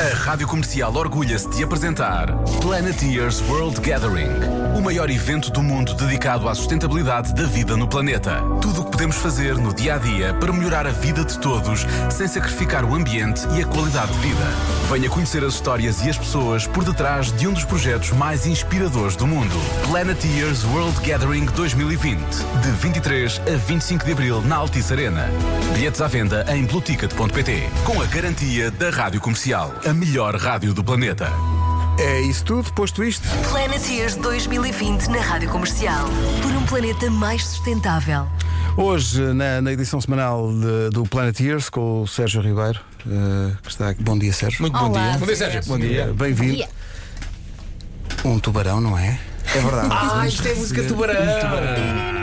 A Rádio Comercial orgulha-se de apresentar Planeteers World Gathering, o maior evento do mundo dedicado à sustentabilidade da vida no planeta. Tudo o que podemos fazer no dia a dia para melhorar a vida de todos, sem sacrificar o ambiente e a qualidade de vida. Venha conhecer as histórias e as pessoas por detrás de um dos projetos mais inspiradores do mundo. Planeteers World Gathering 2020, de 23 a 25 de abril na Altice Arena. Bilhetes à venda em blueticket.pt, com a garantia da Rádio Comercial, a melhor rádio do planeta. É isso tudo, posto isto. Planeteers 2020 na Rádio Comercial. Por um planeta mais sustentável. Hoje, na, na edição semanal de- do Planeteers, com o Sérgio Ribeiro, eh, que está aqui. Bom dia, Sérgio. Muito bom Olá. dia. Bom dia, Sérgio. Bom dia, bem-vindo. dia. Um tubarão, não é? É verdade. Ah, isto é música tubarão. Turu,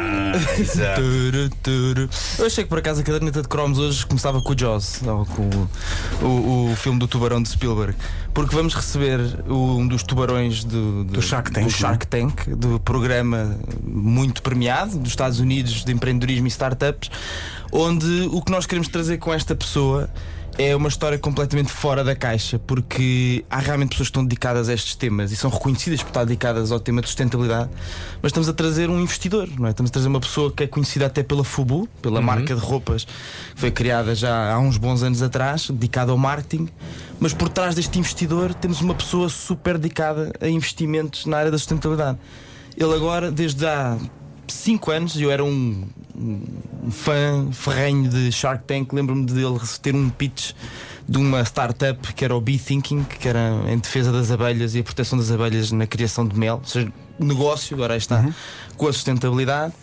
turu. Eu achei que por acaso a caderneta de cromos hoje começava com o Jaws, ou com o, o, o filme do tubarão de Spielberg, porque vamos receber um dos tubarões do, Do Shark Tank, do, Shark Tank, do programa muito premiado dos Estados Unidos de empreendedorismo e startups, onde o que nós queremos trazer com esta pessoa é uma história completamente fora da caixa, porque há realmente pessoas que estão dedicadas a estes temas e são reconhecidas por estar dedicadas ao tema de sustentabilidade, mas estamos a trazer um investidor, não é? Estamos a trazer uma pessoa que é conhecida até pela Fubu, pela marca de roupas que foi criada já há uns bons anos atrás, dedicada ao marketing, mas por trás deste investidor temos uma pessoa super dedicada a investimentos na área da sustentabilidade. Ele agora, desde há 5 anos, eu era um, um fã ferrenho de Shark Tank. Lembro-me dele ter um pitch de uma startup que era o Bee Thinking, que era em defesa das abelhas e a proteção das abelhas na criação de mel, ou seja, negócio, agora está, com a sustentabilidade.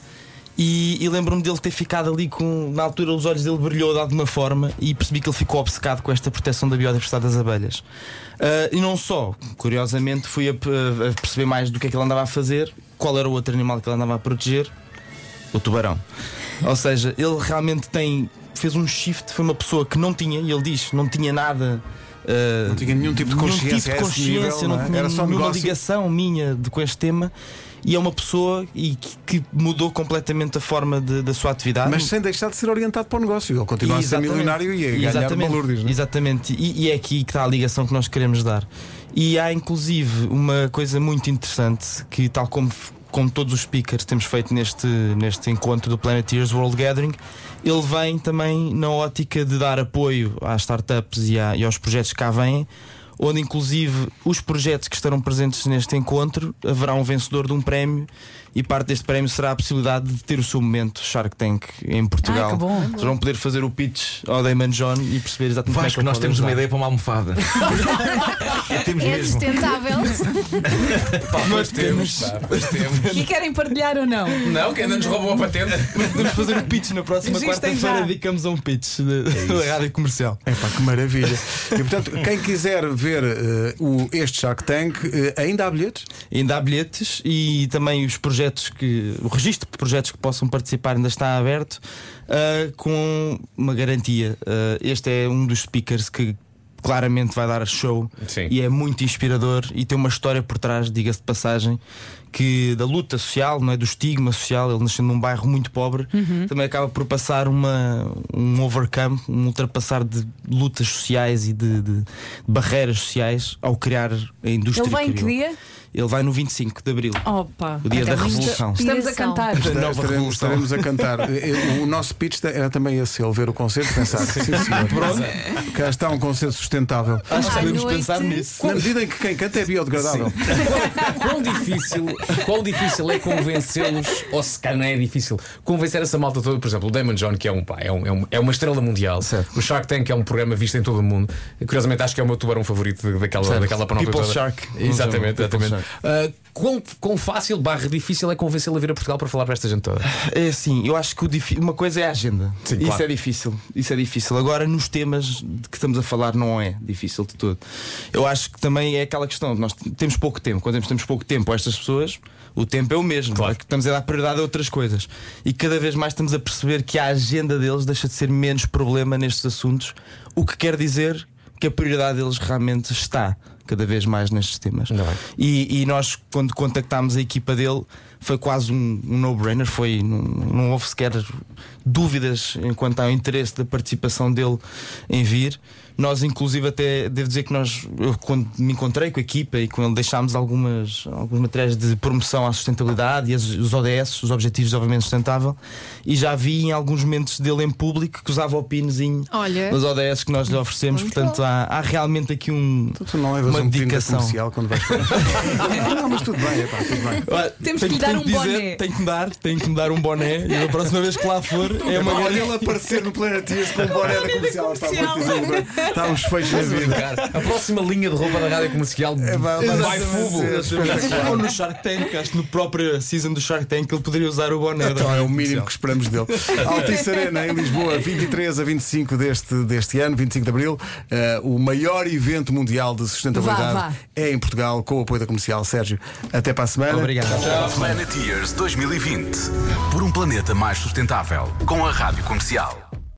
E, e lembro-me dele ter ficado ali com. Na altura, os olhos dele brilhou de alguma forma e percebi que ele ficou obcecado com esta proteção da biodiversidade das abelhas. Ah, e não só, curiosamente, fui a, a perceber mais do que é que ele andava a fazer, qual era o outro animal que ele andava a proteger, o tubarão. Ou seja, ele realmente tem. Fez um shift, foi uma pessoa que não tinha, e ele diz, não tinha nada. ah, Não tinha nenhum tipo de nenhum consciência tipo de consciência, nível, não é? tinha Era só nenhuma negócio. ligação minha de, com este tema. E é uma pessoa e que, que mudou completamente a forma de- da sua atividade. Mas sem deixar de ser orientado para o negócio. Ele continua a ser milionário e a ganhar Exatamente. balúrdios. não é? Exatamente, e, e é aqui que está a ligação que nós queremos dar. E há inclusive uma coisa muito interessante que, tal como, como todos os speakers temos feito neste, neste encontro do Planeteers World Gathering, ele vem também na ótica de dar apoio às startups e, à- e aos projetos que cá vêm. Onde, inclusive, os projetos que estarão presentes neste encontro haverá um vencedor de um prémio, e parte deste prémio será a possibilidade de ter o seu momento Shark Tank em Portugal. Ai, que bom. Vocês vão poder fazer o pitch ao Damon John e perceber exatamente como é que Vasco, nós temos uma ajudar. ideia para uma almofada. temos É mesmo. sustentável. Pá, pois temos, pá, temos. E querem partilhar ou não? Não, que ainda nos roubou a patente. Podemos fazer o pitch na próxima quarta-feira. Dedicamos a um pitch de- da rádio comercial. É pá, que maravilha. E portanto, quem quiser ver eh, o, este Shark Tank, eh, ainda há bilhetes? Ainda há bilhetes e também os projetos que. O registro de projetos que possam participar ainda está aberto ah, com uma garantia. Este é um dos speakers que claramente vai dar show Sim. e é muito inspirador e tem uma história por trás, diga-se de passagem, que da luta social, não é? do estigma social, ele nasceu num bairro muito pobre, também acaba por passar uma, um overcome, um ultrapassar de lutas sociais e de, de barreiras sociais ao criar a indústria. Ele vai em que dia? Ele vai no 25 de Abril. Opa! O dia da Revolução. Estamos a cantar. Nova estaremos, revolução. estaremos a cantar. Eh, O nosso pitch era também esse: ele ver o concerto e pensar, sim, senhor. Cá está um concerto sustentável. Acho que podemos pensar nisso. Na medida em que quem canta é biodegradável. Quão difícil, quão difícil é convencê-los, ou se calhar não é difícil, convencer essa malta toda, por exemplo, o Damon John, que é, um, pá, é, um- é um- é uma estrela mundial, Certo. o Shark Tank é um programa visto em todo o mundo. Curiosamente, acho que é o meu tubarão favorito daquela, Certo. daquela panóplia People toda. Shark. Exatamente, exatamente. Ah, quão, quão fácil, barra difícil é convencê-lo a vir a Portugal para falar para esta gente toda? É assim, eu acho que uma coisa é a agenda. Sim, Isso claro. é difícil. Isso é difícil. Agora, nos temas de que estamos a falar, não é difícil de todo. Eu acho que também é aquela questão: nós temos pouco tempo. Quando temos- temos pouco tempo a estas pessoas, o tempo é o mesmo. Claro. É que estamos a dar prioridade a outras coisas. E cada vez mais estamos a perceber que a agenda deles deixa de ser menos problema nestes assuntos, o que quer dizer que a prioridade deles realmente está cada vez mais nestes temas. E, e nós, quando contactámos a equipa dele, foi quase um, um no-brainer. Foi, não, não houve sequer dúvidas enquanto ao interesse da participação dele em vir. Nós, inclusive, até devo dizer que nós, eu, quando me encontrei com a equipa e com ele, deixámos algumas, alguns materiais de promoção à sustentabilidade e as- os ODS, os Objetivos de Desenvolvimento Sustentável, e já vi em alguns momentos dele em público que usava o pinozinho Olha. dos ODS que nós lhe oferecemos. Portanto, há, há realmente aqui um, levas uma um dedicação. comercial quando vais não, não, mas tudo bem, epá, tudo bem. Olha, Temos tenho- que lhe dar um dizer, boné. Tenho que me dar, tenho que me dar um boné e a próxima vez que lá for é uma Olha ele aparecer no Planet Ears com o boné da comercial. Está muito está uns feitos na vida. A próxima linha de roupa da rádio comercial É, vai- fubo. espetacular. Ou no Shark Tank, acho que no próprio season do Shark Tank ele poderia usar o boné. da Então é o mínimo que esperamos dele. Altice Arena em Lisboa, 23 a 25 deste, deste ano, 25 de Abril. Eh, o maior evento mundial de sustentabilidade Vá, vá. é em Portugal, com o apoio da comercial. Sérgio, até para a semana. Obrigado. Planet Years 2020. Por um planeta mais sustentável. Com a Rádio Comercial.